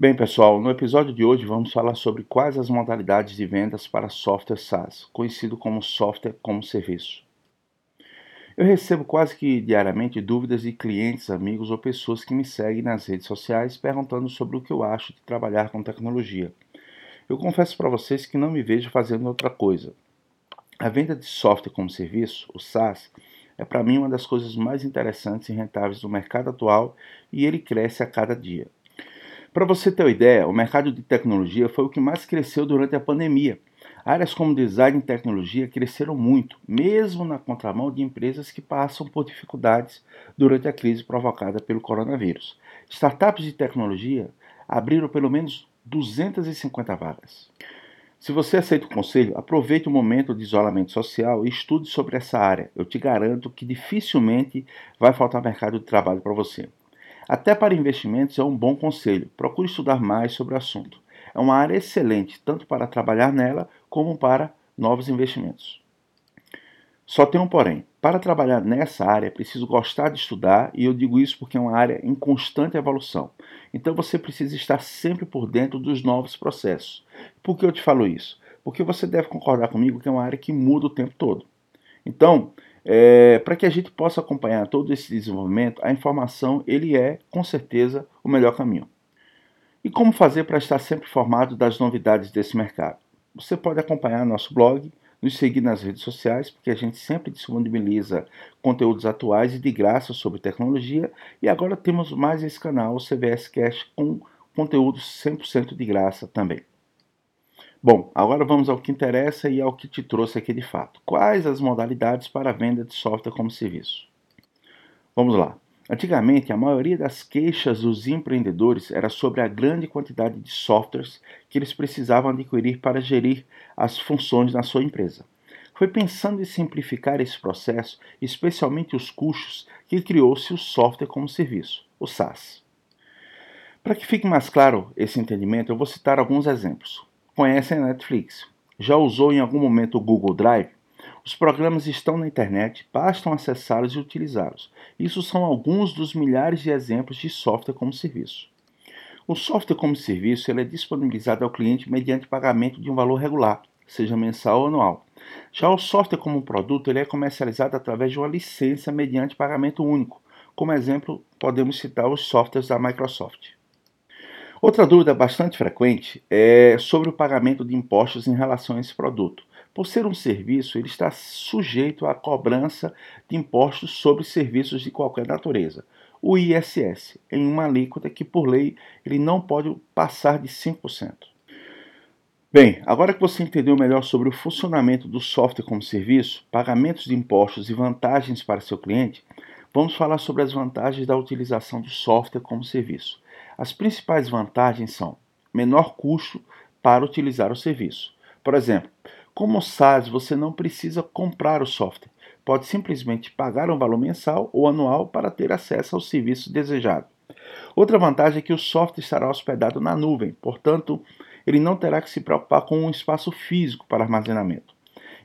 Bem, pessoal, no episódio de hoje vamos falar sobre quais as modalidades de vendas para software SaaS, conhecido como software como serviço. Eu recebo quase que diariamente dúvidas de clientes, amigos ou pessoas que me seguem nas redes sociais perguntando sobre o que eu acho de trabalhar com tecnologia. Eu confesso para vocês que não me vejo fazendo outra coisa. A venda de software como serviço, o SaaS, é para mim uma das coisas mais interessantes e rentáveis do mercado atual e ele cresce a cada dia. Para você ter uma ideia, o mercado de tecnologia foi o que mais cresceu durante a pandemia. Áreas como design e tecnologia cresceram muito, mesmo na contramão de empresas que passam por dificuldades durante a crise provocada pelo coronavírus. Startups de tecnologia abriram pelo menos 250 vagas. Se você aceita o conselho, aproveite o momento de isolamento social e estude sobre essa área. Eu te garanto que dificilmente vai faltar mercado de trabalho para você. Até para investimentos é um bom conselho. Procure estudar mais sobre o assunto. É uma área excelente, tanto para trabalhar nela como para novos investimentos. Só tem um porém. Para trabalhar nessa área, é preciso gostar de estudar, e eu digo isso porque é uma área em constante evolução. Então você precisa estar sempre por dentro dos novos processos. Por que eu te falo isso? Porque você deve concordar comigo que é uma área que muda o tempo todo. Então, é, para que a gente possa acompanhar todo esse desenvolvimento, a informação ele é, com certeza, o melhor caminho. E como fazer para estar sempre informado das novidades desse mercado? Você pode acompanhar nosso blog, nos seguir nas redes sociais, porque a gente sempre disponibiliza conteúdos atuais e de graça sobre tecnologia. E agora temos mais esse canal, o CVS Cash, com conteúdos 100% de graça também. Bom, agora vamos ao que interessa e ao que te trouxe aqui de fato. Quais as modalidades para a venda de software como serviço? Vamos lá. Antigamente, a maioria das queixas dos empreendedores era sobre a grande quantidade de softwares que eles precisavam adquirir para gerir as funções na sua empresa. Foi pensando em simplificar esse processo, especialmente os custos, que criou-se o software como serviço, o SaaS. Para que fique mais claro esse entendimento, eu vou citar alguns exemplos conhecem a Netflix. Já usou em algum momento o Google Drive? Os programas estão na internet, bastam acessá-los e utilizá-los. Isso são alguns dos milhares de exemplos de software como serviço. O software como serviço é disponibilizado ao cliente mediante pagamento de um valor regular, seja mensal ou anual. Já o software como produto ele é comercializado através de uma licença mediante pagamento único. Como exemplo, podemos citar os softwares da Microsoft. Outra dúvida bastante frequente é sobre o pagamento de impostos em relação a esse produto. Por ser um serviço, ele está sujeito à cobrança de impostos sobre serviços de qualquer natureza, o ISS, em uma alíquota que, por lei, ele não pode passar de 5%. Bem, agora que você entendeu melhor sobre o funcionamento do software como serviço, pagamentos de impostos e vantagens para seu cliente, vamos falar sobre as vantagens da utilização do software como serviço. As principais vantagens são menor custo para utilizar o serviço. Por exemplo, como SaaS, você não precisa comprar o software. Pode simplesmente pagar um valor mensal ou anual para ter acesso ao serviço desejado. Outra vantagem é que o software estará hospedado na nuvem, portanto, ele não terá que se preocupar com um espaço físico para armazenamento.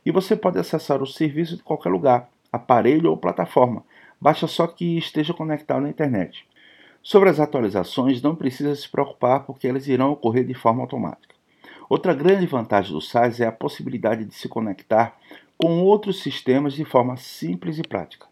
E você pode acessar o serviço de qualquer lugar, aparelho ou plataforma, basta só que esteja conectado na internet. Sobre as atualizações, não precisa se preocupar porque elas irão ocorrer de forma automática. Outra grande vantagem do SaaS é a possibilidade de se conectar com outros sistemas de forma simples e prática.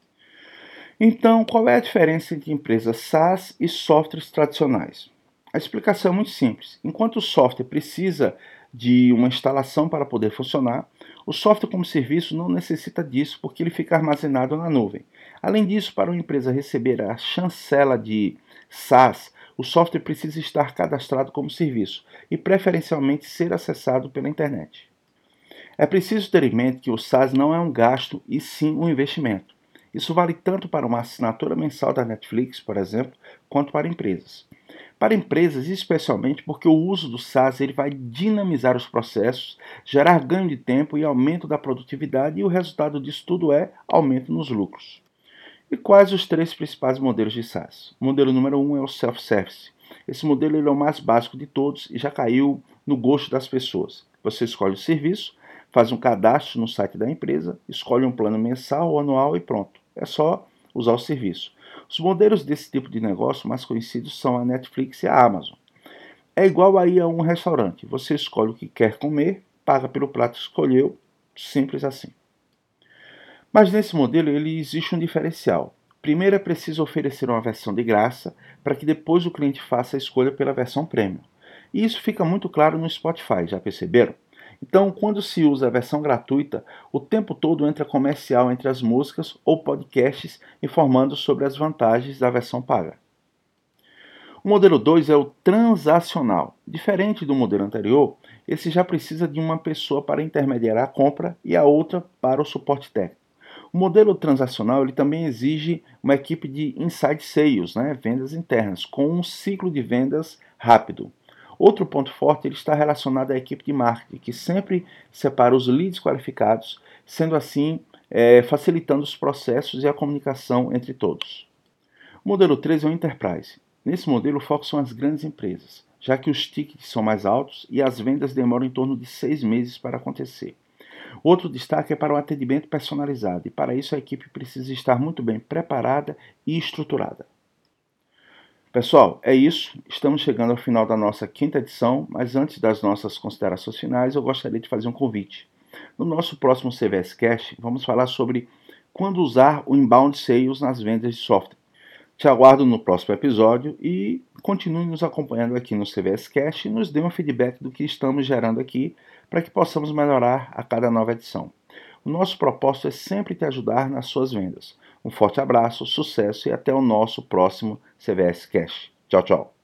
Então, qual é a diferença entre empresas SaaS e softwares tradicionais? A explicação é muito simples. Enquanto o software precisa de uma instalação para poder funcionar, o software como serviço não necessita disso porque ele fica armazenado na nuvem. Além disso, para uma empresa receber a chancela de SaaS, o software precisa estar cadastrado como serviço e preferencialmente ser acessado pela internet. É preciso ter em mente que o SaaS não é um gasto e sim um investimento. Isso vale tanto para uma assinatura mensal da Netflix, por exemplo, quanto para empresas. Para empresas, especialmente porque o uso do SaaS ele vai dinamizar os processos, gerar ganho de tempo e aumento da produtividade, e o resultado disso tudo é aumento nos lucros. E quais os três principais modelos de SaaS? O modelo número um é o self-service. Esse modelo é o mais básico de todos e já caiu no gosto das pessoas. Você escolhe o serviço, faz um cadastro no site da empresa, escolhe um plano mensal ou anual e pronto. É só usar o serviço. Os modelos desse tipo de negócio mais conhecidos são a Netflix e a Amazon. É igual aí a um restaurante. Você escolhe o que quer comer, paga pelo prato que escolheu, simples assim. Mas nesse modelo ele existe um diferencial. Primeiro é preciso oferecer uma versão de graça para que depois o cliente faça a escolha pela versão premium. E isso fica muito claro no Spotify, já perceberam? Então, quando se usa a versão gratuita, o tempo todo entra comercial entre as músicas ou podcasts informando sobre as vantagens da versão paga. O modelo 2 é o transacional. Diferente do modelo anterior, esse já precisa de uma pessoa para intermediar a compra e a outra para o suporte técnico. O modelo transacional ele também exige uma equipe de inside sales, né, vendas internas, com um ciclo de vendas rápido. Outro ponto forte ele está relacionado à equipe de marketing, que sempre separa os leads qualificados, sendo assim é, facilitando os processos e a comunicação entre todos. O modelo 3 é o Enterprise. Nesse modelo, o foco são as grandes empresas, já que os tickets são mais altos e as vendas demoram em torno de seis meses para acontecer. Outro destaque é para o atendimento personalizado, e para isso a equipe precisa estar muito bem preparada e estruturada. Pessoal, é isso. Estamos chegando ao final da nossa quinta edição, mas antes das nossas considerações finais, eu gostaria de fazer um convite. No nosso próximo CVS Cash, vamos falar sobre quando usar o inbound sales nas vendas de software. Te aguardo no próximo episódio e continue nos acompanhando aqui no CVS Cash e nos dê um feedback do que estamos gerando aqui para que possamos melhorar a cada nova edição. O nosso propósito é sempre te ajudar nas suas vendas. Um forte abraço, sucesso e até o nosso próximo CVS Cash. Tchau, tchau.